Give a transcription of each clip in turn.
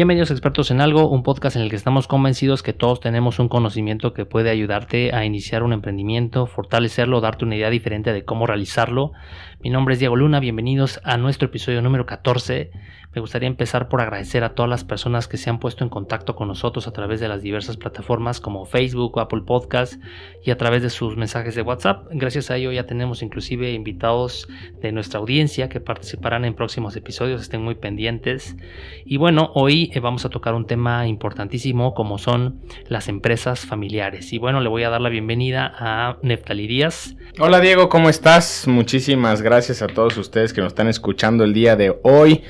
Bienvenidos Expertos en Algo, un podcast en el que estamos convencidos que todos tenemos un conocimiento que puede ayudarte a iniciar un emprendimiento, fortalecerlo, darte una idea diferente de cómo realizarlo. Mi nombre es Diego Luna, bienvenidos a nuestro episodio número 14. Me gustaría empezar por agradecer a todas las personas que se han puesto en contacto con nosotros a través de las diversas plataformas como Facebook Apple Podcast y a través de sus mensajes de WhatsApp. Gracias a ello ya tenemos inclusive invitados de nuestra audiencia que participarán en próximos episodios, estén muy pendientes. Y bueno, hoy eh, vamos a tocar un tema importantísimo como son las empresas familiares. Y bueno, le voy a dar la bienvenida a Neftali Díaz. Hola Diego, ¿cómo estás? Muchísimas gracias a todos ustedes que nos están escuchando el día de hoy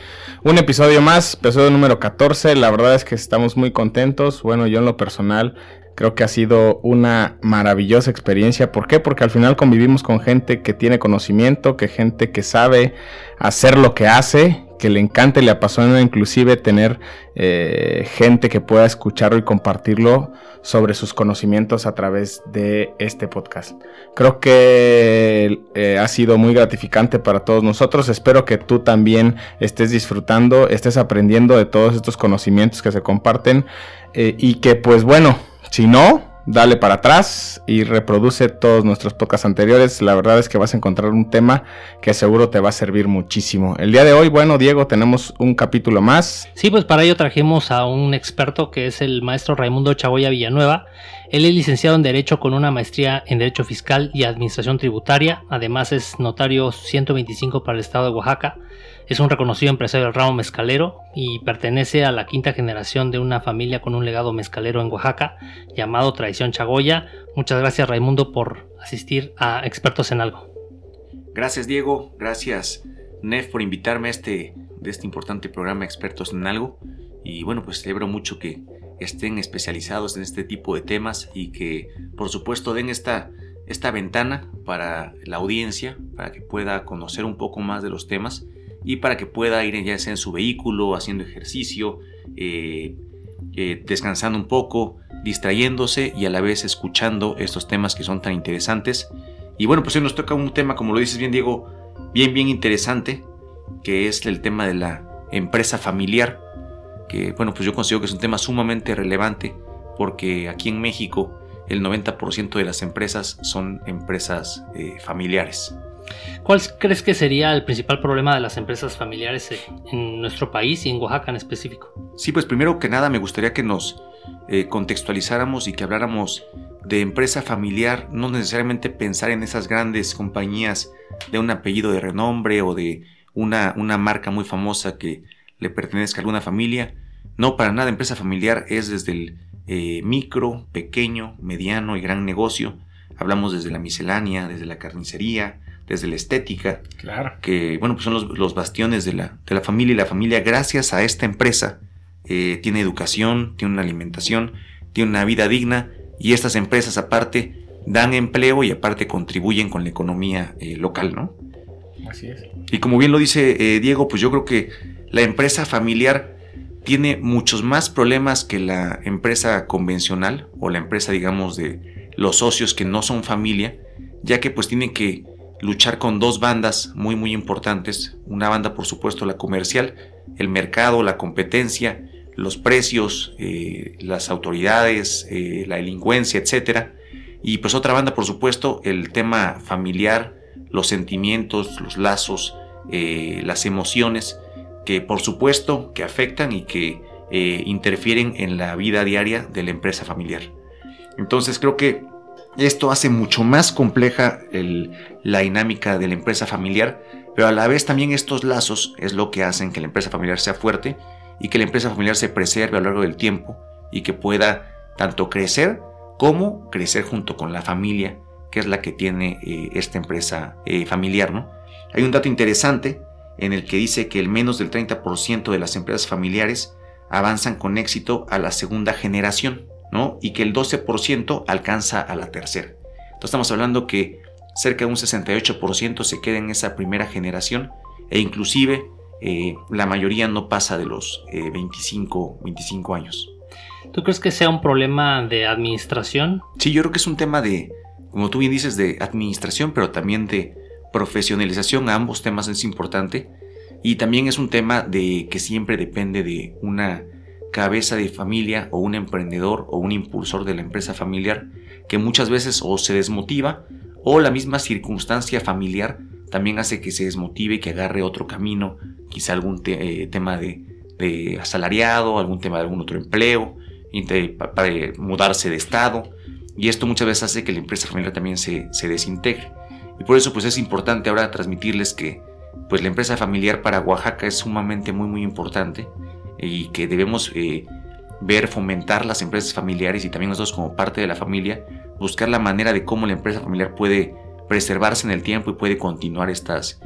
un episodio más, episodio número 14. La verdad es que estamos muy contentos. Bueno, yo en lo personal creo que ha sido una maravillosa experiencia. ¿Por qué? Porque al final convivimos con gente que tiene conocimiento, que gente que sabe hacer lo que hace que le encanta y le apasiona inclusive tener eh, gente que pueda escucharlo y compartirlo sobre sus conocimientos a través de este podcast. Creo que eh, ha sido muy gratificante para todos nosotros. Espero que tú también estés disfrutando, estés aprendiendo de todos estos conocimientos que se comparten eh, y que pues bueno, si no, dale para atrás y reproduce todos nuestros podcasts anteriores. La verdad es que vas a encontrar un tema que seguro te va a servir muchísimo. El día de hoy, bueno, Diego, tenemos un capítulo más. Sí, pues para ello trajimos a un experto que es el maestro Raimundo Chagoya Villanueva. Él es licenciado en Derecho con una maestría en Derecho Fiscal y Administración Tributaria. Además es notario 125 para el estado de Oaxaca. Es un reconocido empresario del ramo mezcalero y pertenece a la quinta generación de una familia con un legado mezcalero en Oaxaca llamado Tradición Chagoya. Muchas gracias Raimundo por asistir a Expertos en Algo. Gracias Diego, gracias Nef por invitarme a este, de este importante programa Expertos en Algo. Y bueno, pues celebro mucho que estén especializados en este tipo de temas y que por supuesto den esta, esta ventana para la audiencia, para que pueda conocer un poco más de los temas y para que pueda ir ya sea en su vehículo, haciendo ejercicio, eh, eh, descansando un poco, distrayéndose y a la vez escuchando estos temas que son tan interesantes. Y bueno, pues hoy nos toca un tema, como lo dices bien Diego, bien, bien interesante, que es el tema de la empresa familiar, que bueno, pues yo considero que es un tema sumamente relevante, porque aquí en México el 90% de las empresas son empresas eh, familiares. ¿Cuál crees que sería el principal problema de las empresas familiares en nuestro país y en Oaxaca en específico? Sí, pues primero que nada me gustaría que nos eh, contextualizáramos y que habláramos de empresa familiar, no necesariamente pensar en esas grandes compañías de un apellido de renombre o de una, una marca muy famosa que le pertenezca a alguna familia. No, para nada, empresa familiar es desde el eh, micro, pequeño, mediano y gran negocio. Hablamos desde la miscelánea, desde la carnicería, desde la estética. Claro. Que, bueno, pues son los, bastiones de la, de la, familia y la familia, gracias a esta empresa, eh, tiene educación, tiene una alimentación, tiene una vida digna y estas empresas aparte dan empleo y aparte contribuyen con la economía eh, local, ¿no? Así es. Y como bien lo dice eh, Diego, pues yo creo que la empresa familiar tiene muchos más problemas que la empresa convencional o la empresa, digamos, de los socios que no son familia, ya que pues tienen que luchar con dos bandas muy muy importantes. Una banda por supuesto la comercial, el mercado, la competencia, los precios, eh, las autoridades, eh, la delincuencia, etc. Y pues otra banda por supuesto el tema familiar, los sentimientos, los lazos, eh, las emociones que por supuesto que afectan y que interfieren en la vida diaria de la empresa familiar. Entonces creo que esto hace mucho más compleja la dinámica de la empresa familiar, pero a la vez también estos lazos es lo que hacen que la empresa familiar sea fuerte y que la empresa familiar se preserve a lo largo del tiempo y que pueda tanto crecer como crecer junto con la familia, que es la que tiene eh, esta empresa eh, familiar. Hay un dato interesante en el que dice que el menos del 30% de las empresas familiares avanzan con éxito a la segunda generación. Y que el 12% alcanza a la tercera. Entonces estamos hablando que cerca de un 68% se queda en esa primera generación e inclusive eh, la mayoría no pasa de los 25, eh, 25 años. ¿Tú crees que sea un problema de administración? Sí, yo creo que es un tema de, como tú bien dices, de administración, pero también de profesionalización. A ambos temas es importante. Y también es un tema de que siempre depende de una cabeza de familia o un emprendedor o un impulsor de la empresa familiar que muchas veces o se desmotiva o la misma circunstancia familiar también hace que se desmotive y que agarre otro camino, quizá algún eh, tema de, asalariado, algún tema de algún otro empleo, para mudarse de estado. Y esto muchas veces hace que la empresa familiar también se, desintegre. Y por eso pues es importante ahora transmitirles que pues la empresa familiar para Oaxaca es sumamente muy muy importante y que debemos eh, ver, fomentar las empresas familiares y también nosotros como parte de la familia, buscar la manera de cómo la empresa familiar puede preservarse en el tiempo y puede continuar estas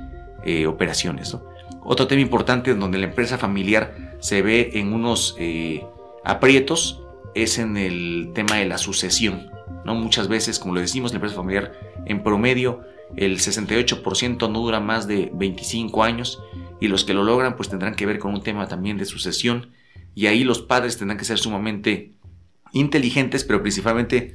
eh, operaciones. Otro tema importante donde la empresa familiar se ve en unos eh, aprietos es en el tema de la sucesión. Muchas veces, como lo decimos, la empresa familiar en promedio el 68% no dura más de 25 años y los que lo logran pues tendrán que ver con un tema también de sucesión. Y ahí los padres tendrán que ser sumamente inteligentes pero principalmente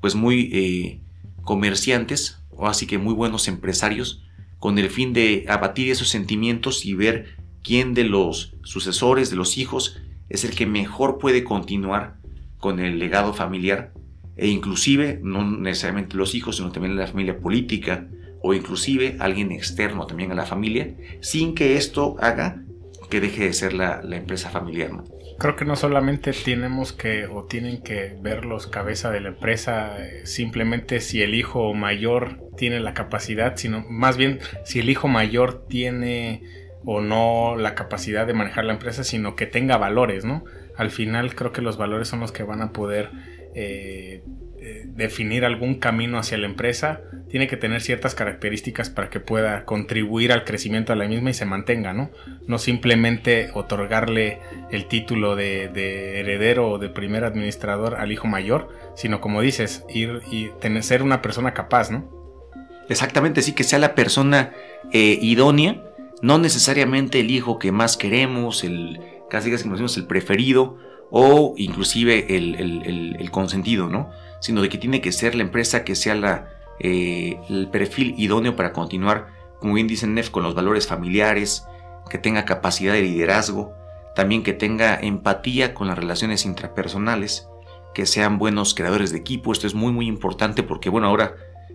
pues muy eh, comerciantes o así que muy buenos empresarios, con el fin de abatir esos sentimientos y ver quién de los sucesores, de los hijos, es el que mejor puede continuar con el legado familiar. E inclusive, no necesariamente los hijos, sino también la familia política o inclusive alguien externo también a la familia, sin que esto haga que deje de ser la, empresa familiar. ¿no? creo que no solamente tenemos que o tienen que ver los cabeza de la empresa eh, simplemente si el hijo mayor tiene la capacidad, sino más bien si el hijo mayor tiene o no la capacidad de manejar la empresa, sino que tenga valores, ¿no? Al final creo que los valores son los que van a poder eh, eh, definir algún camino hacia la empresa, tiene que tener ciertas características para que pueda contribuir al crecimiento de la misma y se mantenga, ¿no? No simplemente otorgarle el título de, heredero o de primer administrador al hijo mayor, sino como dices, ir y ser una persona capaz, ¿no? Exactamente, sí, que sea la persona eh, idónea, no necesariamente el hijo que más queremos, el casi casi como decimos, el preferido o inclusive el, el consentido, ¿no? Sino de que tiene que ser la empresa que sea la, eh, el perfil idóneo para continuar, como bien dice Nef, con los valores familiares, que tenga capacidad de liderazgo, también que tenga empatía con las relaciones intrapersonales, que sean buenos creadores de equipo. Esto es muy muy importante porque bueno, ahora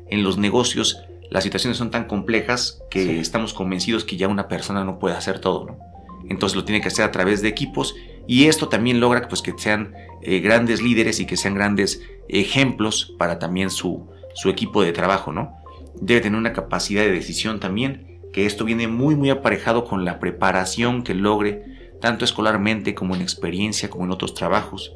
en los negocios las situaciones son tan complejas que estamos convencidos que ya una persona no puede hacer todo, ¿no? Entonces lo tiene que hacer a través de equipos y esto también logra pues, que sean eh, grandes líderes y que sean grandes ejemplos para también su, su equipo de trabajo, ¿no? Debe tener una capacidad de decisión también, que esto viene muy muy aparejado con la preparación que logre, tanto escolarmente como en experiencia, como en otros trabajos.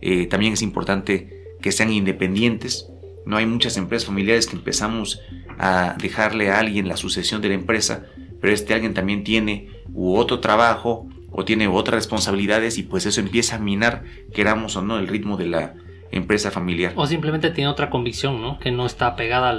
Eh, también es importante que sean independientes. No hay muchas empresas familiares que empezamos a dejarle a alguien la sucesión de la empresa, pero este alguien también tiene u otro trabajo o tiene otras responsabilidades y pues eso empieza a minar, queramos o no, el ritmo de la empresa familiar. O simplemente tiene otra convicción, ¿no? Que no está pegada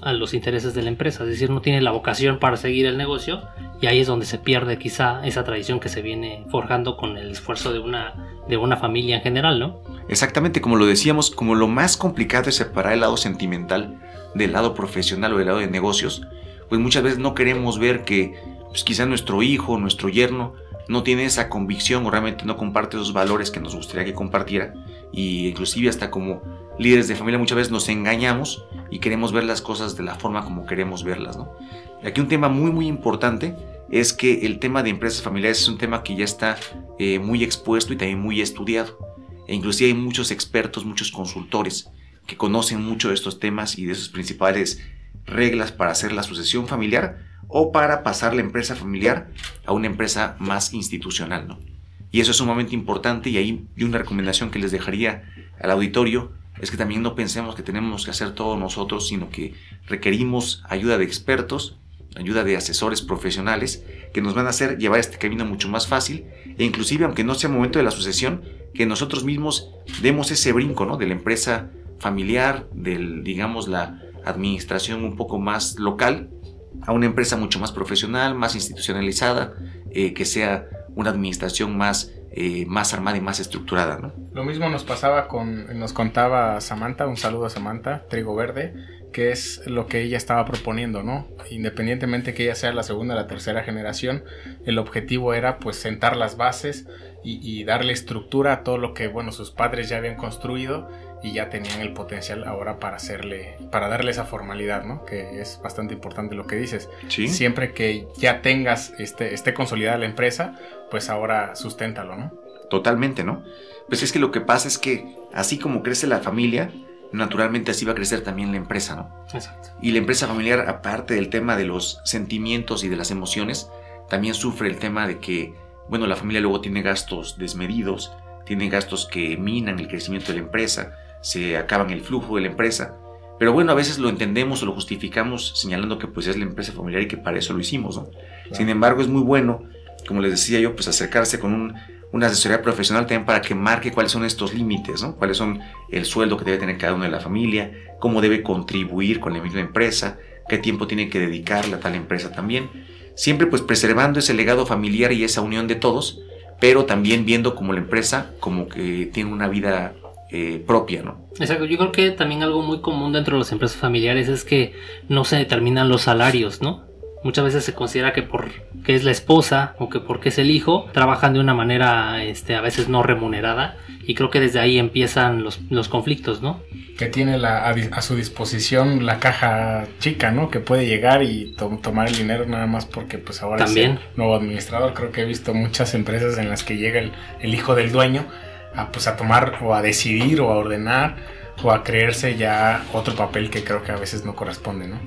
a los intereses de la empresa, es decir, no tiene la vocación para seguir el negocio y ahí es donde se pierde quizá esa tradición que se viene forjando con el esfuerzo de una, de una familia en general, ¿no? Exactamente, como lo decíamos, como lo más complicado es separar el lado sentimental del lado profesional o del lado de negocios, pues muchas veces no queremos ver que pues quizá nuestro hijo, nuestro yerno, no tiene esa convicción o realmente no comparte esos valores que nos gustaría que compartiera y inclusive hasta como líderes de familia muchas veces nos engañamos y queremos ver las cosas de la forma como queremos verlas. ¿no? Aquí un tema muy muy importante es que el tema de empresas familiares es un tema que ya está eh, muy expuesto y también muy estudiado. E inclusive hay muchos expertos, muchos consultores que conocen mucho de estos temas y de sus principales reglas para hacer la sucesión familiar o para pasar la empresa familiar a una empresa más institucional, ¿no? Y eso es sumamente importante y ahí una recomendación que les dejaría al auditorio es que también no pensemos que tenemos que hacer todo nosotros, sino que requerimos ayuda de expertos, ayuda de asesores profesionales que nos van a hacer llevar este camino mucho más fácil e inclusive aunque no sea momento de la sucesión, que nosotros mismos demos ese brinco, ¿no? De la empresa familiar, del, digamos, la administración un poco más local a una empresa mucho más profesional, más institucionalizada, eh, que sea una administración más, eh, más armada y más estructurada. ¿no? Lo mismo nos pasaba con, nos contaba Samantha, un saludo a Samantha, Trigo Verde, que es lo que ella estaba proponiendo, ¿no? Independientemente que ella sea la segunda o la tercera generación, el objetivo era pues sentar las bases y, darle estructura a todo lo que, bueno, sus padres ya habían construido y ya tenían el potencial ahora para hacerle, para darle esa formalidad, ¿no? Que es bastante importante lo que dices. Siempre que ya tengas, este, esté consolidada la empresa, pues ahora susténtalo, ¿no? Totalmente, ¿no? Pues es que lo que pasa es que así como crece la familia, naturalmente así va a crecer también la empresa, ¿no? Exacto. Y la empresa familiar, aparte del tema de los sentimientos y de las emociones, también sufre el tema de que, bueno, la familia luego tiene gastos desmedidos, tiene gastos que minan el crecimiento de la empresa, se acaban el flujo de la empresa. Pero bueno, a veces lo entendemos o lo justificamos señalando que pues es la empresa familiar y que para eso lo hicimos, ¿no? Sin embargo, es muy bueno, como les decía yo, pues acercarse con un, una asesoría profesional también para que marque cuáles son estos límites, ¿no? Cuáles son el sueldo que debe tener cada uno de la familia, cómo debe contribuir con la misma empresa, qué tiempo tiene que dedicarle a tal empresa también. Siempre pues preservando ese legado familiar y esa unión de todos, pero también viendo como la empresa como que tiene una vida eh, propia, ¿no? Exacto, yo creo que también algo muy común dentro de las empresas familiares es que no se determinan los salarios, ¿no? Muchas veces se considera que por que es la esposa o que porque es el hijo, trabajan de una manera este, a veces no remunerada y creo que desde ahí empiezan los, los conflictos, ¿no? Que tiene la, a, su disposición la caja chica, ¿no? Que puede llegar y tomar el dinero nada más porque pues ahora También. es el nuevo administrador. Creo que he visto muchas empresas en las que llega el, el hijo del dueño a, pues, a tomar o a decidir o a ordenar o a creerse ya otro papel que creo que a veces no corresponde, ¿no?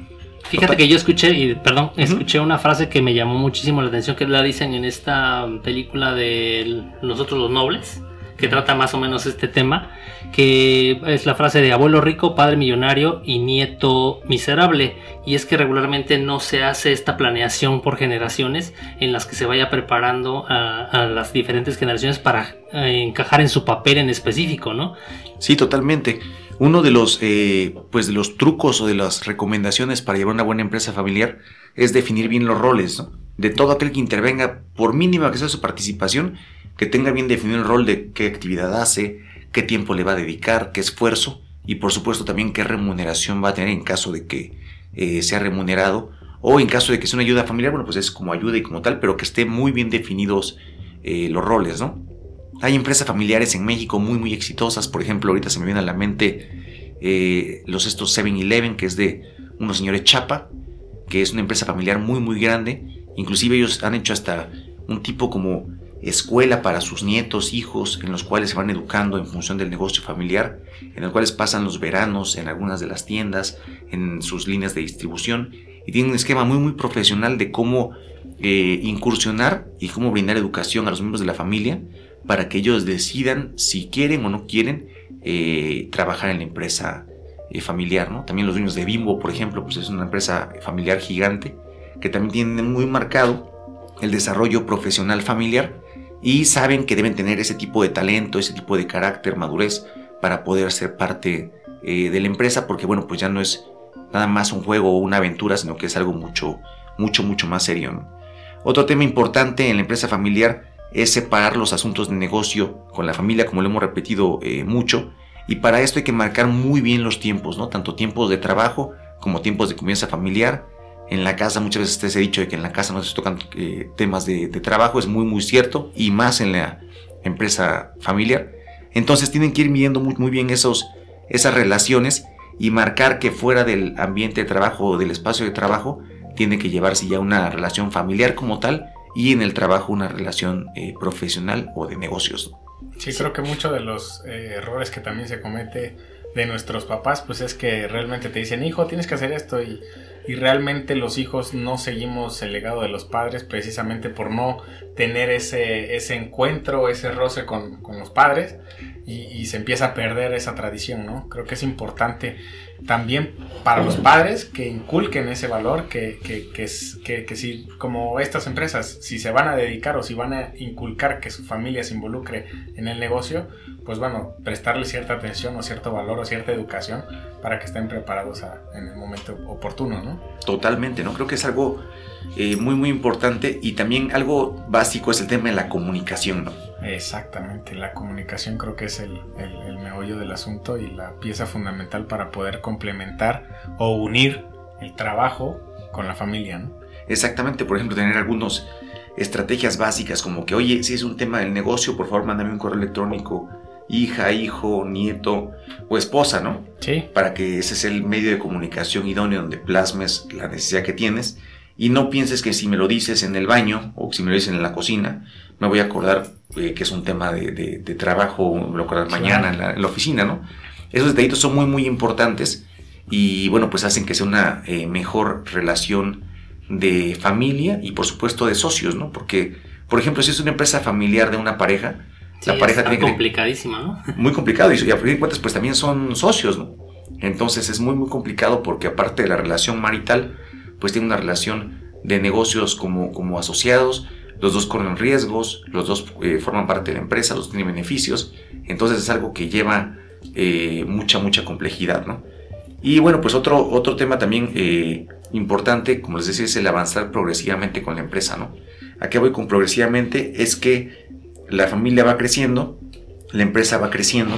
Fíjate que yo escuché, y perdón, escuché una frase que me llamó muchísimo la atención, que la dicen en esta película de Nosotros los Nobles, que trata más o menos este tema, que es la frase de abuelo rico, padre millonario y nieto miserable. Y es que regularmente no se hace esta planeación por generaciones en las que se vaya preparando a, las diferentes generaciones para eh, encajar en su papel en específico, ¿no? Sí, totalmente. Uno de los, eh, pues de los trucos o de las recomendaciones para llevar una buena empresa familiar es definir bien los roles. De todo aquel que intervenga, por mínima que sea su participación, que tenga bien definido el rol de qué actividad hace, qué tiempo le va a dedicar, qué esfuerzo y por supuesto también qué remuneración va a tener en caso de que eh, sea remunerado o en caso de que sea una ayuda familiar, bueno, pues es como ayuda y como tal, pero que esté muy bien definidos eh, los roles, ¿no? Hay empresas familiares en México muy, muy exitosas, por ejemplo, ahorita se me viene a la mente eh, los estos 7-Eleven, que es de unos señores Chapa, que es una empresa familiar muy, muy grande, inclusive ellos han hecho hasta un tipo como escuela para sus nietos, hijos, en los cuales se van educando en función del negocio familiar, en los cuales pasan los veranos en algunas de las tiendas, en sus líneas de distribución, y tienen un esquema muy muy profesional de cómo eh, incursionar y cómo brindar educación a los miembros de la familia para que ellos decidan si quieren o no quieren eh, trabajar en la empresa eh, familiar. ¿no? También los dueños de Bimbo, por ejemplo, pues es una empresa familiar gigante que también tiene muy marcado el desarrollo profesional familiar y saben que deben tener ese tipo de talento, ese tipo de carácter, madurez para poder ser parte eh, de la empresa porque bueno, pues ya no es nada más un juego o una aventura, sino que es algo mucho, mucho, mucho más serio. Otro tema importante en la empresa familiar es separar los asuntos de negocio con la familia, como lo hemos repetido eh, mucho, y para esto hay que marcar muy bien los tiempos, ¿no? Tanto tiempos de trabajo como tiempos de convivencia familiar, en la casa, muchas veces te he dicho de que en la casa no se tocan eh, temas de, trabajo, es muy, muy cierto, y más en la empresa familiar. Entonces tienen que ir midiendo muy, muy bien esos, esas relaciones y marcar que fuera del ambiente de trabajo o del espacio de trabajo tiene que llevarse ya una relación familiar como tal y en el trabajo una relación eh, profesional o de negocios. Sí, creo que muchos de los eh, errores que también se comete de nuestros papás, pues es que realmente te dicen, hijo, tienes que hacer esto y y realmente los hijos no seguimos el legado de los padres precisamente por no tener ese, ese encuentro, ese roce con, los padres y, se empieza a perder esa tradición, ¿no? Creo que es importante también para los padres que inculquen ese valor, que, que, que, que, si como estas empresas, si se van a dedicar o si van a inculcar que su familia se involucre en el negocio, pues bueno, prestarle cierta atención o cierto valor o cierta educación para que estén preparados en el momento oportuno, ¿no? Totalmente, ¿no? Creo que es algo eh, muy, muy importante y también algo básico es el tema de la comunicación, ¿no? Exactamente, la comunicación creo que es el, el, meollo del asunto y la pieza fundamental para poder complementar o unir el trabajo con la familia, ¿no? Exactamente, por ejemplo, tener algunos estrategias básicas como que, oye, si es un tema del negocio, por favor, mándame un correo electrónico, hija, hijo, nieto o esposa, ¿no? Sí. Para que ese es el medio de comunicación idóneo donde plasmes la necesidad que tienes y no pienses que si me lo dices en el baño o si me lo dices en la cocina, me voy a acordar eh, que es un tema de, de, trabajo, me lo acordar mañana en la, en la, oficina, ¿no? Esos detallitos son muy, muy importantes y bueno, pues hacen que sea una eh, mejor relación de familia y por supuesto de socios, ¿no? Porque, por ejemplo, si es una empresa familiar de una pareja, la pareja tiene complicadísima, ¿no? Muy complicado y, a fin de cuentas pues también son socios, ¿no? Entonces es muy muy complicado porque aparte de la relación marital, pues tiene una relación de negocios como, como asociados, los dos corren riesgos, los dos eh, forman parte de la empresa, los tienen beneficios, entonces es algo que lleva eh, mucha, mucha complejidad, ¿no? Y bueno, pues otro, otro tema también eh, importante, como les decía, es el avanzar progresivamente con la empresa, ¿no? ¿A qué voy con progresivamente? Es que la familia va creciendo, la empresa va creciendo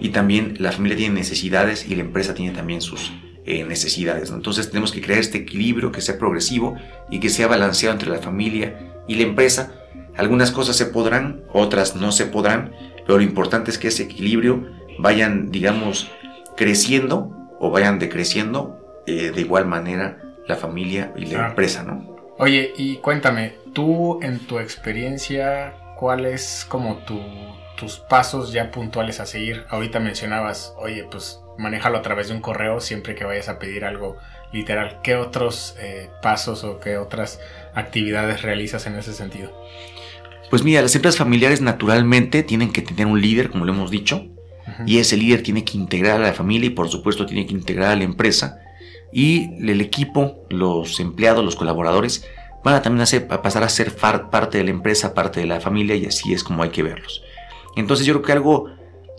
y también la familia tiene necesidades y la empresa tiene también sus eh, necesidades, ¿no? Entonces tenemos que crear este equilibrio que sea progresivo y que sea balanceado entre la familia y la empresa. Algunas cosas se podrán, otras no se podrán, pero lo importante es que ese equilibrio vayan, digamos, creciendo o vayan decreciendo eh, de igual manera la familia y la empresa, ¿no? Oye, y cuéntame, tú en tu experiencia, ¿cuál es como tu, tus pasos ya puntuales a seguir? Ahorita mencionabas, oye, pues manéjalo a través de un correo siempre que vayas a pedir algo literal. ¿Qué otros eh, pasos o qué otras actividades realizas en ese sentido? Pues mira, las empresas familiares naturalmente tienen que tener un líder, como lo hemos dicho, y ese líder tiene que integrar a la familia y por supuesto tiene que integrar a la empresa. Y el equipo, los empleados, los colaboradores, van a también a pasar a ser parte de la empresa, parte de la familia y así es como hay que verlos. Entonces yo creo que algo,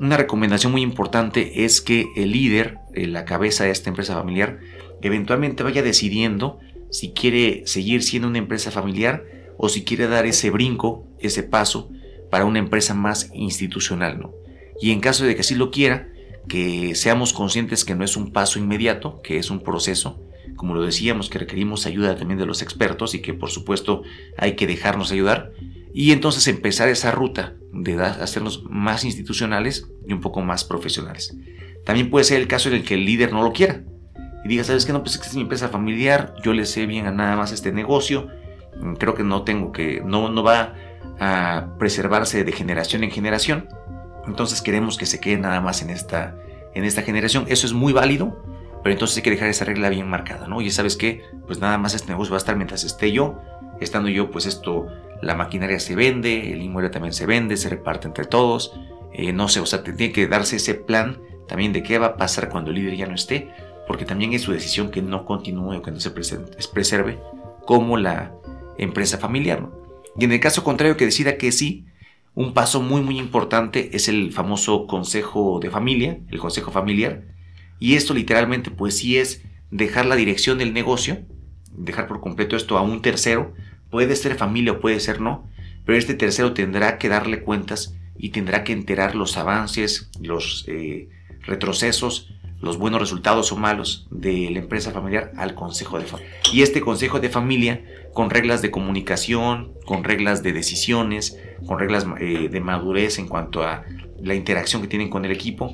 una recomendación muy importante es que el líder, eh, la cabeza de esta empresa familiar, eventualmente vaya decidiendo si quiere seguir siendo una empresa familiar o si quiere dar ese brinco, ese paso para una empresa más institucional, ¿no? y en caso de que así lo quiera, que seamos conscientes que no es un paso inmediato, que es un proceso, como lo decíamos, que requerimos ayuda también de los expertos y que por supuesto hay que dejarnos ayudar, y entonces empezar esa ruta de hacernos más institucionales y un poco más profesionales. También puede ser el caso en el que el líder no lo quiera y diga, ¿sabes qué? No, pues es mi empresa familiar, yo le sé bien a nada más este negocio, creo que no tengo que, no, no va a preservarse de generación en generación entonces queremos que se quede nada más en esta, en esta generación. Eso es muy válido, pero entonces hay que dejar esa regla bien marcada, ¿no? Y sabes qué, pues nada más este negocio va a estar mientras esté yo. Estando yo, pues esto, la maquinaria se vende, el inmueble también se vende, se reparte entre todos. Eh, no sé, o sea, tiene que darse ese plan también de qué va a pasar cuando el líder ya no esté, porque también es su decisión que no continúe o que no se preserve como la empresa familiar. Y en el caso contrario que decida que sí, un paso muy muy importante es el famoso consejo de familia, el consejo familiar. Y esto literalmente pues sí es dejar la dirección del negocio, dejar por completo esto a un tercero. Puede ser familia o puede ser no, pero este tercero tendrá que darle cuentas y tendrá que enterar los avances, los eh, retrocesos, los buenos resultados o malos de la empresa familiar al consejo de familia. Y este consejo de familia, con reglas de comunicación, con reglas de decisiones, con reglas eh, de madurez en cuanto a la interacción que tienen con el equipo,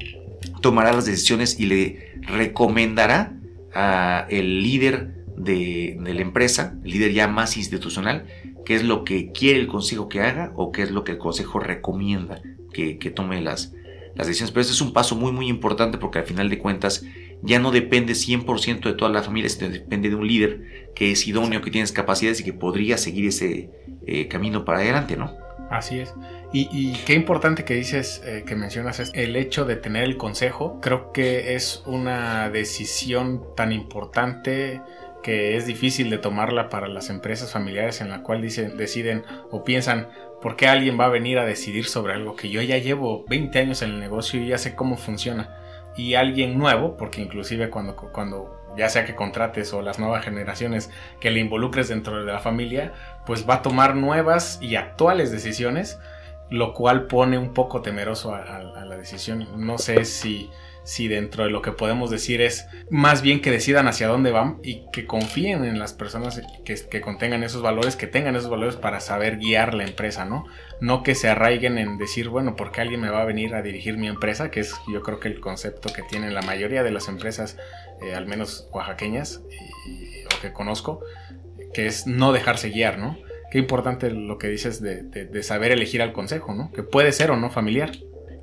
tomará las decisiones y le recomendará al líder de, la empresa, líder ya más institucional, qué es lo que quiere el consejo que haga o qué es lo que el consejo recomienda que, tome las, decisiones. Pero este es un paso muy, muy importante porque al final de cuentas ya no depende 100% de toda la familia, sino depende de un líder que es idóneo, que tiene capacidades y que podría seguir ese eh, camino para adelante, ¿no? Así es. Y, qué importante que dices, eh, que mencionas, es el hecho de tener el consejo. Creo que es una decisión tan importante que es difícil de tomarla para las empresas familiares en la cual dicen, deciden o piensan, ¿por qué alguien va a venir a decidir sobre algo que yo ya llevo 20 años en el negocio y ya sé cómo funciona? Y alguien nuevo, porque inclusive cuando, cuando ya sea que contrates o las nuevas generaciones que le involucres dentro de la familia, pues va a tomar nuevas y actuales decisiones lo cual pone un poco temeroso a, la decisión. No sé si, si dentro de lo que podemos decir es más bien que decidan hacia dónde van y que confíen en las personas que, que, contengan esos valores, que tengan esos valores para saber guiar la empresa, ¿no? No que se arraiguen en decir, bueno, ¿por qué alguien me va a venir a dirigir mi empresa? Que es yo creo que el concepto que tienen la mayoría de las empresas, eh, al menos oaxaqueñas, o que conozco, que es no dejarse guiar, ¿no? qué importante lo que dices de, saber elegir al consejo, ¿no? Que puede ser o no familiar.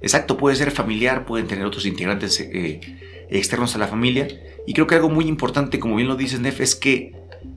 Exacto, puede ser familiar, pueden tener otros integrantes eh, externos a la familia. Y creo que algo muy importante, como bien lo dices, Nef, es que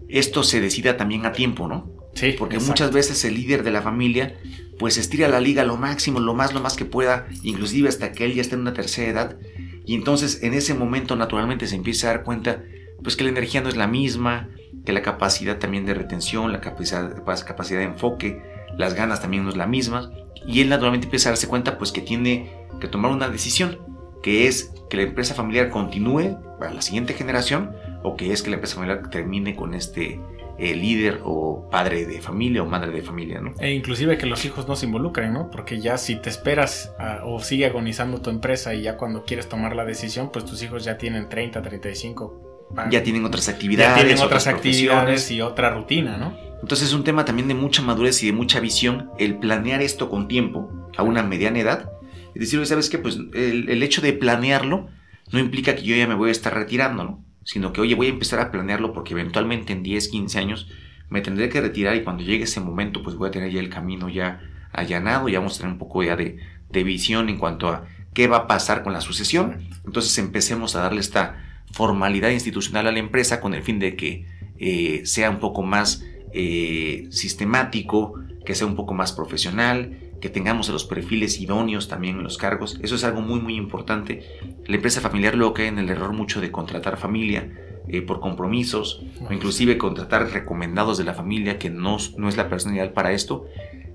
esto se decida también a tiempo, ¿no? Sí. Porque muchas veces el líder de la familia, pues estira la liga lo máximo, lo más, lo más que pueda, inclusive hasta que él ya esté en una tercera edad. Y entonces en ese momento naturalmente se empieza a dar cuenta, pues que la energía no es la misma, que la capacidad también de retención, la capacidad, capacidad de enfoque, las ganas también no es la misma. Y él naturalmente empieza a darse cuenta pues que tiene que tomar una decisión, que es que la empresa familiar continúe para la siguiente generación o que es que la empresa familiar termine con este eh, líder o padre de familia o madre de familia, ¿no? E inclusive que los hijos no se involucren, ¿no? Porque ya si te esperas o sigue agonizando tu empresa y ya cuando quieres tomar la decisión, pues tus hijos ya tienen 30, 35, ya tienen otras actividades. tienen otras, actividades y otra rutina, ¿no? Entonces es un tema también de mucha madurez y de mucha visión el planear esto con tiempo a una mediana edad. Es decir, ¿sabes qué? Pues el, hecho de planearlo no implica que yo ya me voy a estar retirando, ¿no? Sino que, oye, voy a empezar a planearlo porque eventualmente en 10, 15 años me tendré que retirar y cuando llegue ese momento pues voy a tener ya el camino ya allanado, ya vamos a tener un poco ya de, de visión en cuanto a qué va a pasar con la sucesión. Entonces empecemos a darle esta formalidad institucional a la empresa con el fin de que eh, sea un poco más eh, sistemático, que sea un poco más profesional, que tengamos los perfiles idóneos también en los cargos. Eso es algo muy muy importante. La empresa familiar luego cae en el error mucho de contratar familia eh, por compromisos o inclusive contratar recomendados de la familia que no, no es la persona ideal para esto.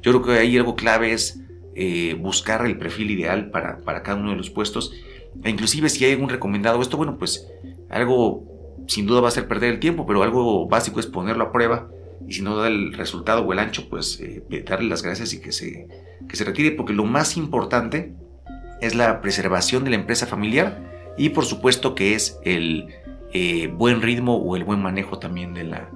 Yo creo que ahí algo clave es buscar el perfil ideal para, para cada uno de los puestos inclusive si hay algún recomendado esto, bueno, pues algo sin duda va a ser perder el tiempo, pero algo básico es ponerlo a prueba y si no da el resultado o el ancho, pues eh, darle las gracias y que se, que se retire, porque lo más importante es la preservación de la empresa familiar y por supuesto que es el eh, buen ritmo o el buen manejo también de la,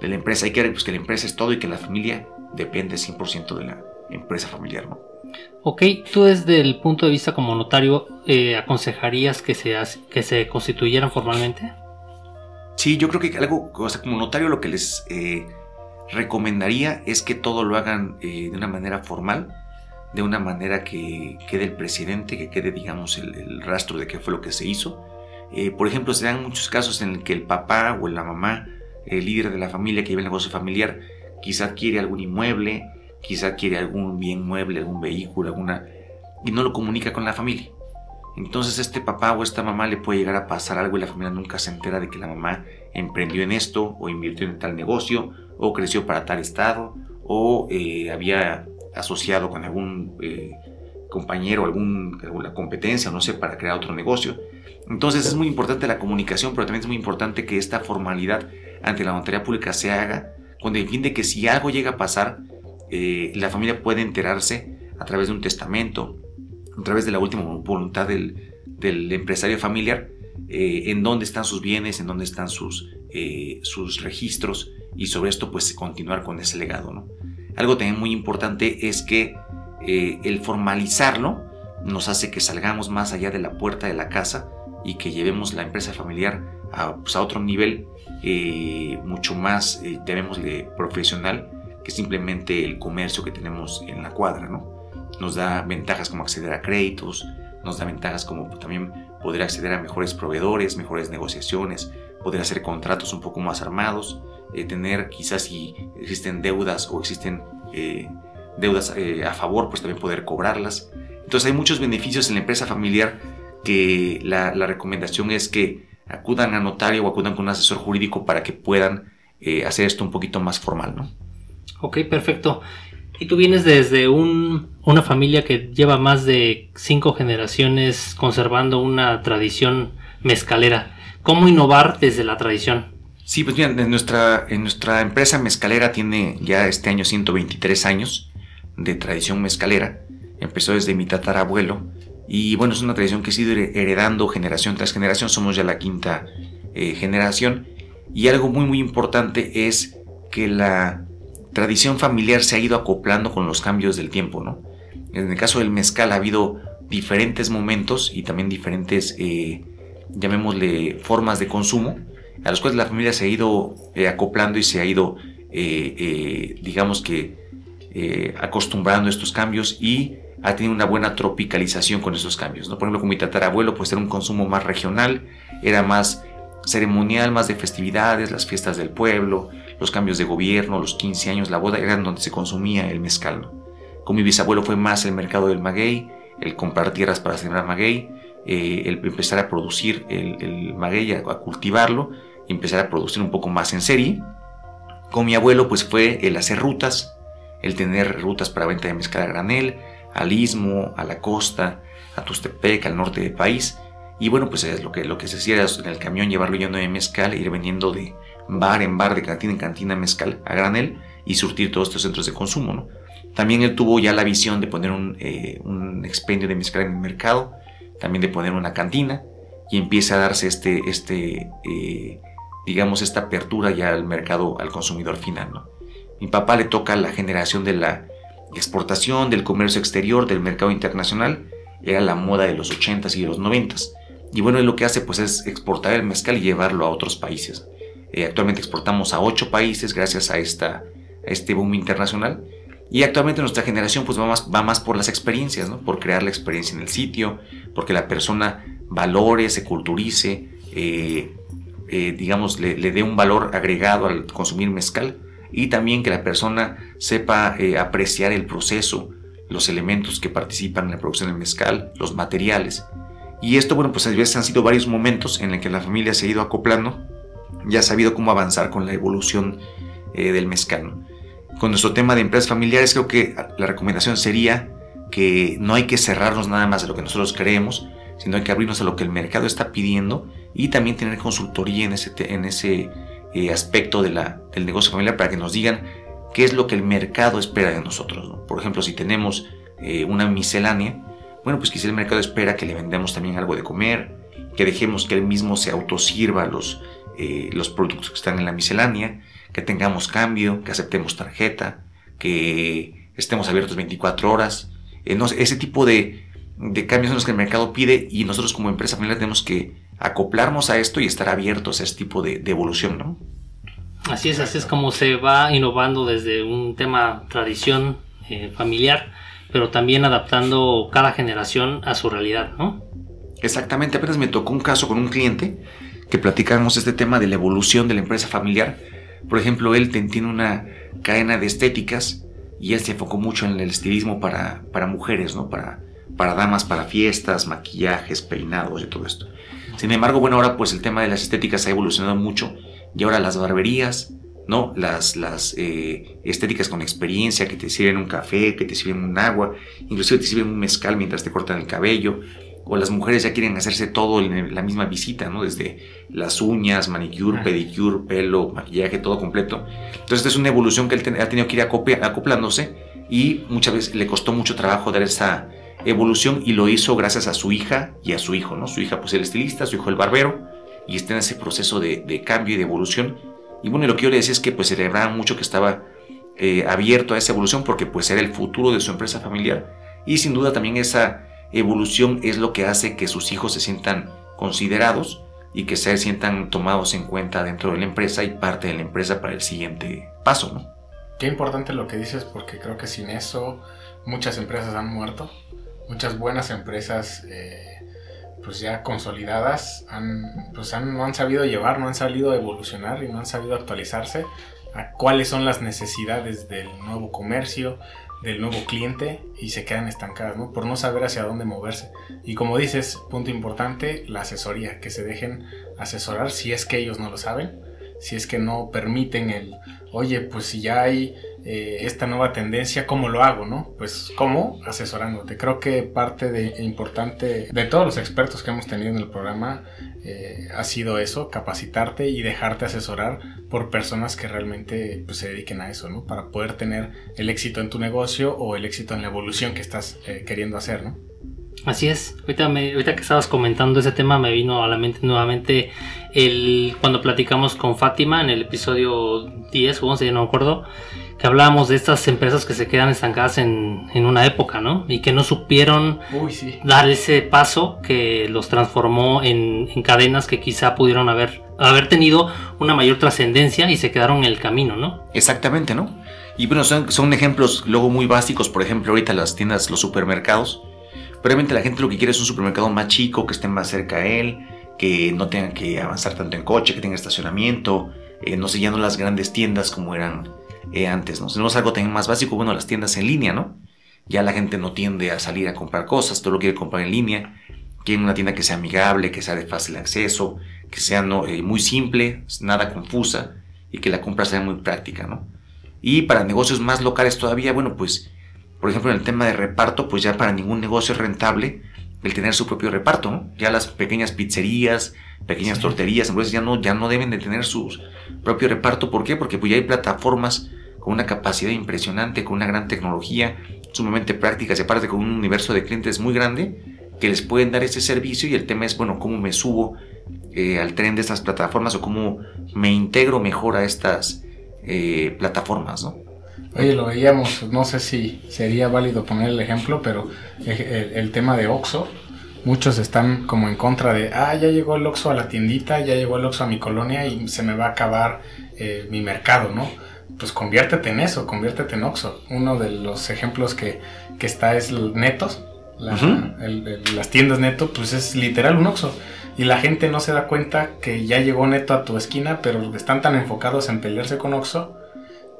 de la empresa. Hay que ver pues, que la empresa es todo y que la familia depende 100% de la empresa familiar, ¿no? Ok, tú desde el punto de vista como notario, eh, ¿aconsejarías que se, que se constituyeran formalmente? Sí, yo creo que algo, o sea, como notario lo que les eh, recomendaría es que todo lo hagan eh, de una manera formal, de una manera que quede el presidente, que quede, digamos, el, rastro de qué fue lo que se hizo. por ejemplo, se dan muchos casos en el que el papá o la mamá, el líder de la familia que lleva el negocio familiar, quizá adquiere algún inmueble, quizá quiere algún bien mueble, algún vehículo, alguna y no lo comunica con la familia. Entonces este papá o esta mamá le puede llegar a pasar algo y la familia nunca se entera de que la mamá emprendió en esto o invirtió en tal negocio o creció para tal estado o eh, había asociado con algún eh, compañero, algún, alguna competencia, no sé, para crear otro negocio. Entonces es muy importante la comunicación, pero también es muy importante que esta formalidad ante la notaría pública se haga con el fin de que si algo llega a pasar, eh, la familia puede enterarse a través de un testamento, a través de la última voluntad del, empresario familiar, eh, en dónde están sus bienes, en dónde están sus, eh, sus registros y sobre esto pues continuar con ese legado. ¿no? Algo también muy importante es que el formalizarlo nos hace que salgamos más allá de la puerta de la casa y que llevemos la empresa familiar a, pues, otro nivel mucho más, profesional que simplemente el comercio que tenemos en la cuadra, ¿no? Nos da ventajas como acceder a créditos, nos da ventajas como también poder acceder a mejores proveedores, mejores negociaciones, poder hacer contratos un poco más armados, eh, tener quizás si existen deudas o existen eh, deudas eh, a favor, pues también poder cobrarlas. Entonces hay muchos beneficios en la empresa familiar que la, la recomendación es que acudan a notario o acudan con un asesor jurídico para que puedan hacer esto un poquito más formal, ¿no? Ok, perfecto. Y tú vienes desde una familia que lleva más de cinco generaciones conservando una tradición mezcalera. ¿Cómo innovar desde la tradición? Sí, pues mira, en nuestra, en nuestra empresa mezcalera tiene ya este año 123 años. de tradición mezcalera. Empezó desde mi tatarabuelo y bueno, es una tradición que ha ido heredando generación tras generación. Somos ya la quinta eh, generación. Y algo muy muy importante es que la tradición familiar se ha ido acoplando con los cambios del tiempo, ¿no? En el caso del mezcal ha habido diferentes momentos y también diferentes, eh, llamémosle, formas de consumo, a los cuales la familia se ha ido eh, acoplando y se ha ido, digamos que, acostumbrando a estos cambios y ha tenido una buena tropicalización con esos cambios. ¿no? Por ejemplo, con mi tatarabuelo, pues era un consumo más regional, era más ceremonial, más de festividades, las fiestas del pueblo, los cambios de gobierno, los 15 años, la boda, eran donde se consumía el mezcal. Con mi bisabuelo fue más el mercado del maguey, el comprar tierras para sembrar maguey, eh, el empezar a producir el, maguey, a, cultivarlo y empezar a producir un poco más en serie. Con mi abuelo pues fue el hacer rutas, el tener rutas para venta de mezcal a granel, al istmo, a la costa, a Tustepec, al norte del país. Y bueno, pues es lo que, lo que se hacía en el camión llevarlo lleno de mezcal, ir vendiendo de bar en bar, de cantina en cantina mezcal a granel y surtir todos estos centros de consumo. ¿no? También él tuvo ya la visión de poner un, eh, expendio de mezcal en el mercado, también de poner una cantina y empieza a darse este, este eh, digamos, esta apertura ya al mercado, al consumidor final. ¿no? Mi papá le toca la generación de la exportación, del comercio exterior, del mercado internacional, era la moda de los 80s y de los 90s. Y bueno, lo que hace pues es exportar el mezcal y llevarlo a otros países. Eh, actualmente exportamos a 8 países gracias a, este boom internacional. Y actualmente nuestra generación pues va más, va más por las experiencias, por crear la experiencia en el sitio, porque la persona valore, se culturice, eh, eh, digamos, le, le dé un valor agregado al consumir mezcal y también que la persona sepa eh, apreciar el proceso, los elementos que participan en la producción del mezcal, los materiales. Y esto, bueno, pues a veces han sido varios momentos en los que la familia se ha ido acoplando y ha sabido cómo avanzar con la evolución eh, del mezcal. Con nuestro tema de empresas familiares, creo que la recomendación sería que no hay que cerrarnos nada más de lo que nosotros creemos, sino hay que abrirnos a lo que el mercado está pidiendo y también tener consultoría en ese, en ese eh, aspecto del negocio familiar para que nos digan qué es lo que el mercado espera de nosotros. Por ejemplo, si tenemos eh, una miscelánea, bueno, pues quizá el mercado espera que le vendamos también algo de comer, que dejemos que él mismo se autosirva los, eh, los productos que están en la miscelánea, que tengamos cambio, que aceptemos tarjeta, que estemos abiertos 24 horas. ese tipo de, de cambios son los que el mercado pide y nosotros como empresa familiar tenemos que acoplarnos a esto y estar abiertos a este tipo de, evolución, ¿no? Así es, así es como se va innovando desde un tema tradición eh, familiar, pero también adaptando cada generación a su realidad, ¿no? Exactamente, apenas me tocó un caso con un cliente que platicamos este tema de la evolución de la empresa familiar. Por ejemplo, él tiene una cadena de estéticas y él se enfocó mucho en el estilismo para, para mujeres, ¿no? Para, para damas, para fiestas, maquillajes, peinados y todo esto. Sin embargo, bueno, ahora pues el tema de las estéticas ha evolucionado mucho y ahora las barberías, ¿no? Las, las eh, estéticas con experiencia que te sirven un café, que te sirven un agua, inclusive te sirven un mezcal mientras te cortan el cabello, o las mujeres ya quieren hacerse todo en la misma visita, ¿no? Desde las uñas, manicure, pedicure, pelo, maquillaje, todo completo. Entonces, esta es una evolución que él ha tenido que ir acoplándose y muchas veces le costó mucho trabajo dar esa evolución y lo hizo gracias a su hija y a su hijo, ¿no? Su hija pues el estilista, su hijo el barbero y está en ese proceso de, cambio y de evolución. Y bueno, lo que yo le decía es que pues celebraba mucho que estaba eh, abierto a esa evolución porque pues era el futuro de su empresa familiar y sin duda también esa evolución es lo que hace que sus hijos se sientan considerados y que se sientan tomados en cuenta dentro de la empresa y parte de la empresa para el siguiente paso, ¿no? Qué importante lo que dices porque creo que sin eso muchas empresas han muerto muchas buenas empresas eh, pues ya consolidadas han, pues han, no han sabido llevar, no han sabido evolucionar y no han sabido actualizarse a cuáles son las necesidades del nuevo comercio, del nuevo cliente y se quedan estancadas. Por no saber hacia dónde moverse. Y como dices, punto importante, la asesoría, que se dejen asesorar si es que ellos no lo saben, si es que no permiten el, oye, pues si ya hay eh, esta nueva tendencia, ¿cómo lo hago, no? Pues, ¿cómo? Asesorándote. Creo que parte de importante de todos los expertos que hemos tenido en el programa eh, ha sido eso, capacitarte y dejarte asesorar por personas que realmente pues, se dediquen a eso, ¿no? Para poder tener el éxito en tu negocio o el éxito en la evolución que estás eh, queriendo hacer, ¿no? Así es, ahorita, ahorita que estabas comentando ese tema me vino a la mente nuevamente el, cuando platicamos con Fátima en el episodio 10 o 11, ya no me acuerdo, que hablábamos de estas empresas que se quedan estancadas en, una época, ¿no? Y que no supieron dar ese paso que los transformó en, cadenas que quizá pudieron haber, haber tenido una mayor trascendencia y se quedaron en el camino, ¿no? Exactamente, ¿no? Y bueno, son, son ejemplos luego muy básicos, por ejemplo, ahorita las tiendas, los supermercados. Probablemente la gente lo que quiere es un supermercado más chico, que esté más cerca a él, que no tenga que avanzar tanto en coche, que tenga estacionamiento, eh, no sé, ya no las grandes tiendas como eran eh, antes, ¿no? Si tenemos algo también más básico, bueno, las tiendas en línea, ¿no? Ya la gente no tiende a salir a comprar cosas, todo lo quiere comprar en línea. Quieren una tienda que sea amigable, que sea de fácil acceso, que sea no, eh, muy simple, nada confusa y que la compra sea muy práctica, ¿no? Y para negocios más locales todavía, bueno, pues, por ejemplo, en el tema de reparto, pues ya para ningún negocio es rentable el tener su propio reparto, ¿no? Ya las pequeñas pizzerías, pequeñas torterías, entonces ya no, ya no deben de tener su propio reparto. ¿Por qué? Porque pues ya hay plataformas con una capacidad impresionante, con una gran tecnología, sumamente prácticas y aparte con un universo de clientes muy grande que les pueden dar ese servicio y el tema es, bueno, cómo me subo eh, al tren de estas plataformas o cómo me integro mejor a estas eh, plataformas, ¿no? Oye, lo veíamos, no sé si sería válido poner el ejemplo, pero el, el tema de Oxxo, muchos están como en contra de, ah, ya llegó el Oxxo a la tiendita, ya llegó el Oxxo a mi colonia y se me va a acabar eh, mi mercado, ¿no? Pues conviértete en eso, conviértete en Oxxo. Uno de los ejemplos que, que está es Netos, las tiendas Neto, pues es literal un Oxxo. Y la gente no se da cuenta que ya llegó Neto a tu esquina, pero están tan enfocados en pelearse con Oxxo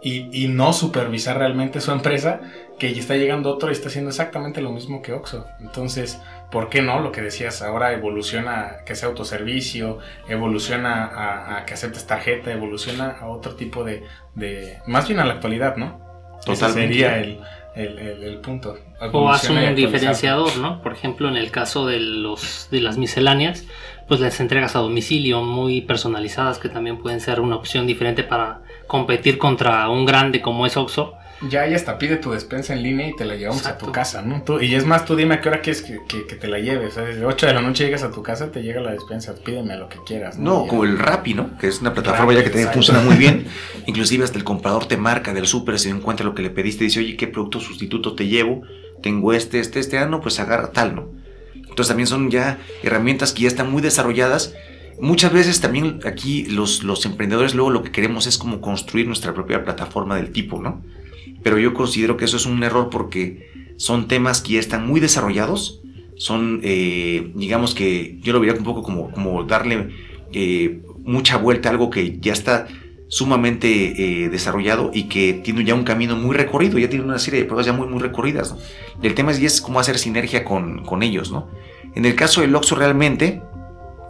y, y, no supervisar realmente su empresa que está llegando otro y está haciendo exactamente lo mismo que Oxxo. Entonces, ¿por qué no? Lo que decías, ahora evoluciona que sea autoservicio, evoluciona a, que aceptes tarjeta, evoluciona a otro tipo de, más bien a la actualidad, ¿no? Totalmente. sería el, el, punto. O hace un diferenciador, ¿no? Por ejemplo, en el caso de, los, de las misceláneas, pues las entregas a domicilio muy personalizadas que también pueden ser una opción diferente para competir contra un grande como es Oxxo ya hay hasta pide tu despensa en línea y te la llevamos a tu casa, ¿no? y es más, tú dime a qué hora quieres que, te la lleves. O sea, 8 de la noche llegas a tu casa, te llega la despensa, pídeme lo que quieras. No, como el Rappi, ¿no? Que es una plataforma ya que funciona muy bien. Inclusive hasta el comprador te marca del súper, se encuentra lo que le pediste, dice, oye, ¿qué producto sustituto te llevo? Tengo este, este, este, ah, no, pues agarra tal, ¿no? Entonces también son ya herramientas que ya están muy desarrolladas. Muchas veces también aquí los, los emprendedores luego lo que queremos es como construir nuestra propia plataforma del tipo, ¿no? pero yo considero que eso es un error porque son temas que ya están muy desarrollados, son, eh, digamos que yo lo vería un poco como, como darle eh, mucha vuelta a algo que ya está sumamente eh, desarrollado y que tiene ya un camino muy recorrido, ya tiene una serie de pruebas ya muy, muy recorridas. El tema es, es cómo hacer sinergia con, con, ellos. ¿no? En el caso del Oxxo realmente,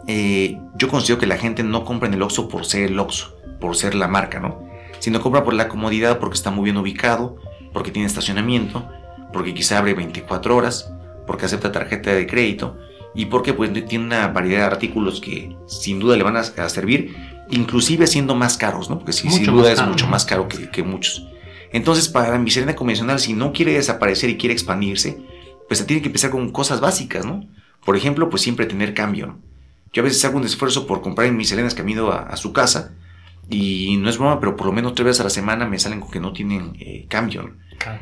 yo considero que la gente no compra en el Oxxo por ser el Oxxo, por ser la marca, ¿no? sino compra por la comodidad porque está muy bien ubicado, porque tiene estacionamiento, porque quizá abre 24 horas, porque acepta tarjeta de crédito y porque pues, tiene una variedad de artículos que sin duda le van a, servir, inclusive siendo más caros, ¿no? porque sin duda es mucho más caro que, muchos. Entonces, para la miscelánea convencional, si no quiere desaparecer y quiere expandirse, pues se tiene que empezar con cosas básicas, ¿no? Por ejemplo, pues siempre tener cambio, Yo a veces hago un esfuerzo por comprar en misceláneas camino a, a su casa, y no es broma, pero por lo menos tres veces a la semana me salen con que no tienen eh, cambio.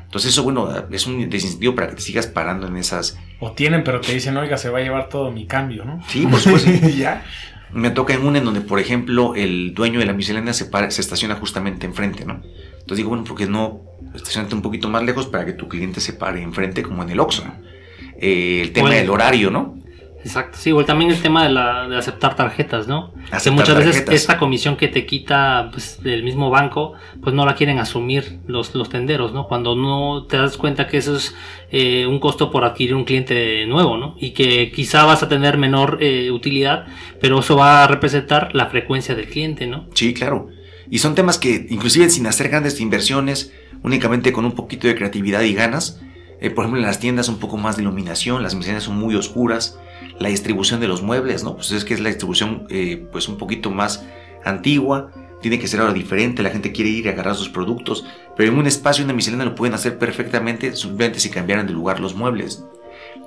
Entonces eso, bueno, es un desincentivo para que te sigas parando en esas... O tienen, pero te dicen, oiga, se va a llevar todo mi cambio, ¿no? Sí, por supuesto. ¿Ya? Me toca en una en donde, por ejemplo, el dueño de la miscelánea se, se estaciona justamente enfrente, ¿no? Entonces digo, bueno, porque no estacionarte un poquito más lejos para que tu cliente se pare enfrente como en el Oxxo. Eh, el tema del horario, ¿no? Exacto, sí, o también el tema de, la, de aceptar tarjetas, ¿no? Aceptar que muchas veces esta comisión que te quita pues, el mismo banco, pues no la quieren asumir los, los tenderos, ¿no? Cuando no te das cuenta que eso es eh, un costo por adquirir un cliente nuevo, ¿no? Y que quizá vas a tener menor eh, utilidad, pero eso va a representar la frecuencia del cliente, ¿no? Sí, claro. Y son temas que, inclusive sin hacer grandes inversiones, únicamente con un poquito de creatividad y ganas, eh, por ejemplo, en las tiendas un poco más de iluminación, las misiones son muy oscuras, la distribución de los muebles, ¿no? Pues es que es la distribución eh, pues un poquito más antigua, tiene que ser ahora diferente, la gente quiere ir a agarrar sus productos, pero en un espacio, una miscelánea lo pueden hacer perfectamente, simplemente si cambiaran de lugar los muebles.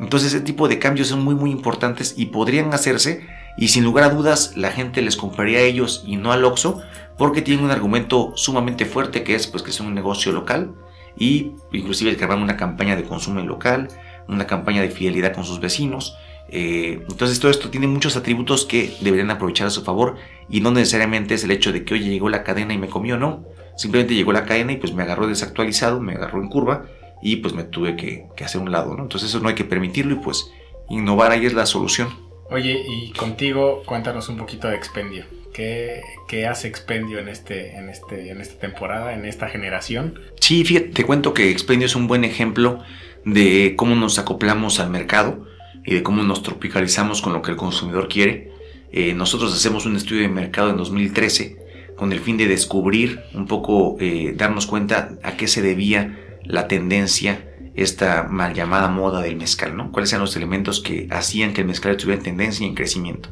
Entonces ese tipo de cambios son muy muy importantes y podrían hacerse y sin lugar a dudas la gente les compraría a ellos y no al Oxxo porque tienen un argumento sumamente fuerte que es pues que son un negocio local y inclusive que una campaña de consumo local, una campaña de fidelidad con sus vecinos. Eh, entonces todo esto tiene muchos atributos que deberían aprovechar a su favor y no necesariamente es el hecho de que oye llegó la cadena y me comió, no. Simplemente llegó la cadena y pues me agarró desactualizado, me agarró en curva y pues me tuve que, hacer un lado. Entonces eso no hay que permitirlo y pues innovar ahí es la solución. Oye, y contigo cuéntanos un poquito de Expendio. ¿Qué, qué hace Expendio en, este, en, este, en esta temporada, en esta generación? Sí, te cuento que Expendio es un buen ejemplo de cómo nos acoplamos al mercado y de cómo nos tropicalizamos con lo que el consumidor quiere. Eh, nosotros hacemos un estudio de mercado en 2013 con el fin de descubrir un poco, eh, darnos cuenta a qué se debía la tendencia, esta mal llamada moda del mezcal, ¿no? ¿Cuáles eran los elementos que hacían que el mezcal estuviera en tendencia y en crecimiento?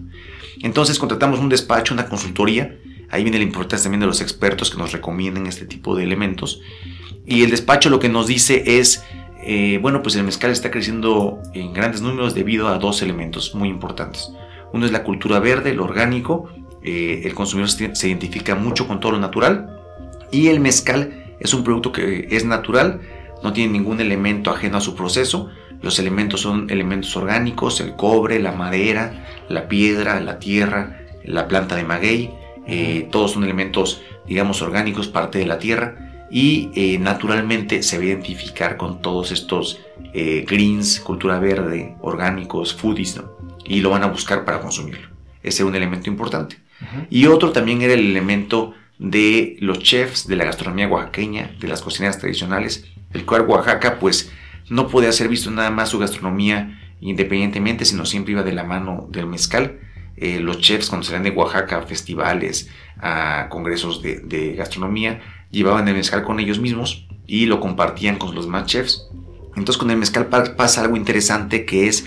Entonces contratamos un despacho, una consultoría, ahí viene la importancia también de los expertos que nos recomienden este tipo de elementos, y el despacho lo que nos dice es, eh, bueno, pues el mezcal está creciendo en grandes números debido a dos elementos muy importantes. Uno es la cultura verde, el orgánico, eh, el consumidor se identifica mucho con todo lo natural, y el mezcal es un producto que es natural, no tiene ningún elemento ajeno a su proceso. Los elementos son elementos orgánicos, el cobre, la madera, la piedra, la tierra, la planta de maguey. eh, todos son elementos, digamos, orgánicos, parte de la tierra. Y eh, naturalmente se va a identificar con todos estos eh, greens, cultura verde, orgánicos, foodies, ¿no? Y lo van a buscar para consumirlo. Ese es un elemento importante. Y otro también era el elemento de los chefs de la gastronomía oaxaqueña, de las cocinas tradicionales, el cual Oaxaca pues no podía ser visto nada más su gastronomía independientemente, sino siempre iba de la mano del mezcal. Eh, los chefs cuando salían de Oaxaca a festivales, a congresos de, de gastronomía, llevaban el mezcal con ellos mismos y lo compartían con los demás chefs. Entonces con el mezcal pa- pasa algo interesante que es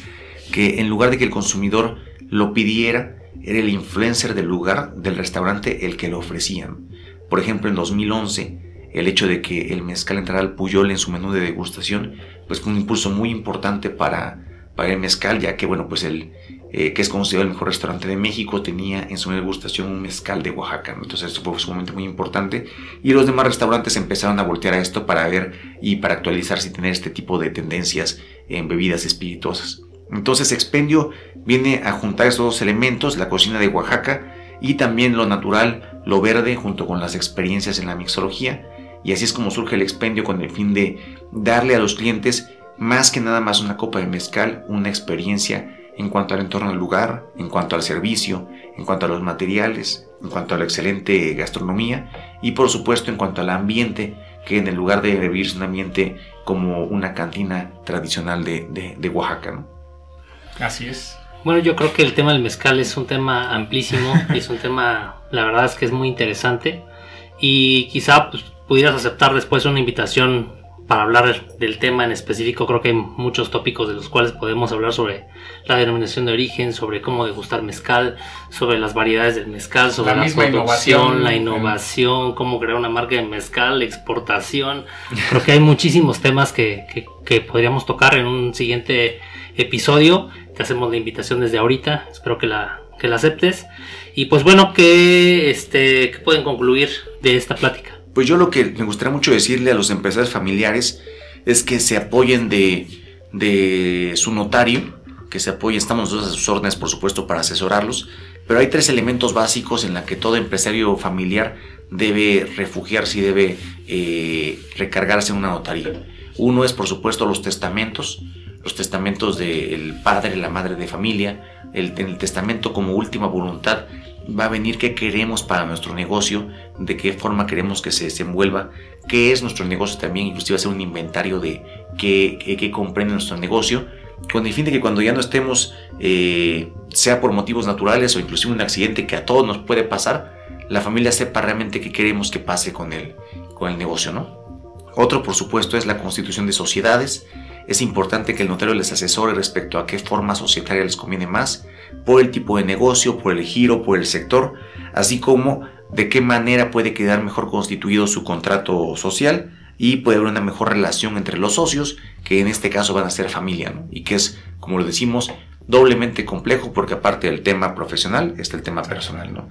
que en lugar de que el consumidor lo pidiera, era el influencer del lugar, del restaurante, el que lo ofrecían. Por ejemplo, en 2011, el hecho de que el mezcal entrara al Puyol en su menú de degustación, pues fue un impulso muy importante para, para el mezcal, ya que, bueno, pues el eh, que es considerado el mejor restaurante de México, tenía en su menú de degustación un mezcal de Oaxaca. Entonces, esto fue sumamente muy importante. Y los demás restaurantes empezaron a voltear a esto para ver y para actualizarse y tener este tipo de tendencias en bebidas espirituosas. Entonces Expendio viene a juntar estos dos elementos, la cocina de Oaxaca y también lo natural, lo verde, junto con las experiencias en la mixología. Y así es como surge el Expendio con el fin de darle a los clientes más que nada más una copa de mezcal, una experiencia en cuanto al entorno del lugar, en cuanto al servicio, en cuanto a los materiales, en cuanto a la excelente gastronomía y por supuesto en cuanto al ambiente, que en el lugar de vivirse un ambiente como una cantina tradicional de, de- de Oaxaca. ¿no? Así es. Bueno, yo creo que el tema del mezcal es un tema amplísimo, es un tema, la verdad es que es muy interesante y quizá pues, pudieras aceptar después una invitación para hablar del tema en específico. Creo que hay muchos tópicos de los cuales podemos hablar sobre la denominación de origen, sobre cómo degustar mezcal, sobre las variedades del mezcal, sobre La la, producción, innovación, la innovación, cómo crear una marca de mezcal, exportación. Creo que hay muchísimos temas que, que- que podríamos tocar en un siguiente episodio. Te hacemos la invitación desde ahorita. Espero que la, que la aceptes. Y pues bueno, que este, ¿qué pueden concluir de esta plática? Pues yo lo que me gustaría mucho decirle a los empresarios familiares es que se apoyen de, de su notario, que se apoyen, estamos nosotros a sus órdenes, por supuesto, para asesorarlos, pero hay tres elementos básicos en la que todo empresario familiar debe refugiarse y debe eh, recargarse en una notaría. Uno es, por supuesto, los testamentos. los testamentos del padre, la madre de familia, el testamento como última voluntad va a venir qué queremos para nuestro negocio, de qué forma queremos que se desenvuelva, qué es nuestro negocio también, inclusive hacer un inventario de qué, qué, comprende nuestro negocio, con el fin de que cuando ya no estemos, eh, sea por motivos naturales o inclusive un accidente que a todos nos puede pasar, la familia sepa realmente qué queremos que pase con el, con el negocio, ¿no? Otro, por supuesto, es la constitución de sociedades. Es importante que el notario les asesore respecto a qué forma societaria les conviene más, por el tipo de negocio, por el giro, por el sector, así como de qué manera puede quedar mejor constituido su contrato social y puede haber una mejor relación entre los socios, que en este caso van a ser familia, y que es, como lo decimos, doblemente complejo porque aparte del tema profesional está el tema personal. ¿no?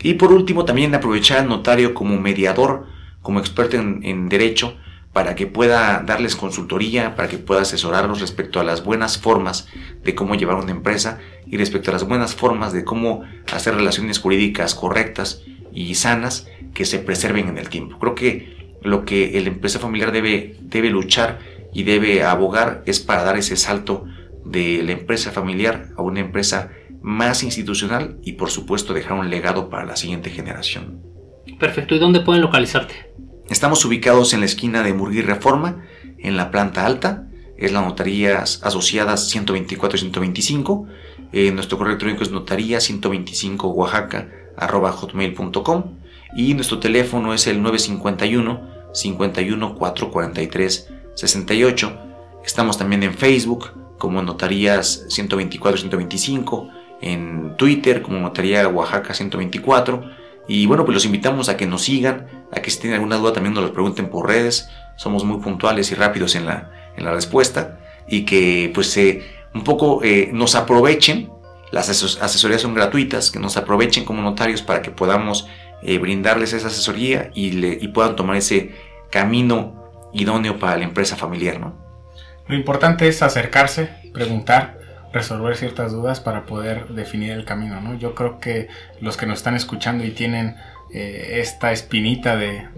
Y por último, también aprovechar al notario como mediador como experto en, derecho para que pueda darles consultoría, para que pueda asesorarlos respecto a las buenas formas de cómo llevar una empresa y respecto a las buenas formas de cómo hacer relaciones jurídicas correctas y sanas que se preserven en el tiempo. Creo que lo que el empresa familiar debe, debe luchar y debe abogar es para dar ese salto de la empresa familiar a una empresa más institucional y por supuesto dejar un legado para la siguiente generación. Perfecto, ¿y dónde pueden localizarte? Estamos ubicados en la esquina de Murguí Reforma, en la planta alta. Es la notaría asociadas 124 y 125. Eh, nuestro correo electrónico es notaría 125 oaxaca hotmail.com y nuestro teléfono es el 951 51 443 68. Estamos también en Facebook como Notarías 124 125, en Twitter como Notaría Oaxaca 124 y bueno, pues los invitamos a que nos sigan, a que si tienen alguna duda también nos lo pregunten por redes. Somos muy puntuales y rápidos en la, en la respuesta. Y que pues eh, un poco eh, nos aprovechen. Las asesorías son gratuitas, que nos aprovechen como notarios para que podamos eh, brindarles esa asesoría y, le, y puedan tomar ese camino idóneo para la empresa familiar. ¿no? Lo importante es acercarse, preguntar resolver ciertas dudas para poder definir el camino, ¿no? Yo creo que los que nos están escuchando y tienen eh, esta espinita de,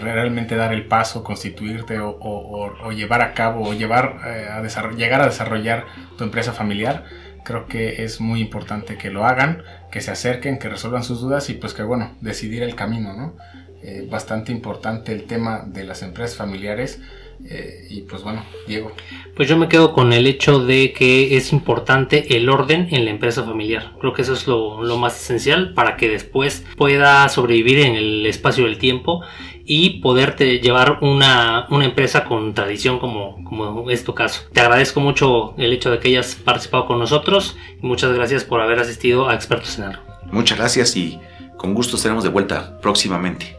realmente dar el paso, constituirte o, llevar a cabo o llevar eh, a llegar a desarrollar tu empresa familiar, creo que es muy importante que lo hagan, que se acerquen, que resuelvan sus dudas y pues que bueno, decidir el camino, ¿no? Eh, bastante importante el tema de las empresas familiares eh, y pues bueno, Diego. Pues yo me quedo con el hecho de que es importante el orden en la empresa familiar. Creo que eso es lo, más esencial para que después pueda sobrevivir en el espacio del tiempo y poderte llevar una, empresa con tradición como, como es tu caso. Te agradezco mucho el hecho de que hayas participado con nosotros y muchas gracias por haber asistido a Expertos en Algo. Muchas gracias y con gusto estaremos de vuelta próximamente.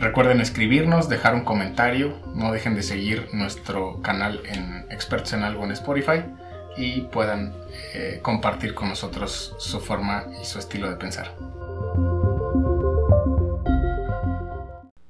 Recuerden escribirnos, dejar un comentario, no dejen de seguir nuestro canal en Expertos en Algo en Spotify y puedan eh, compartir con nosotros su forma y su estilo de pensar.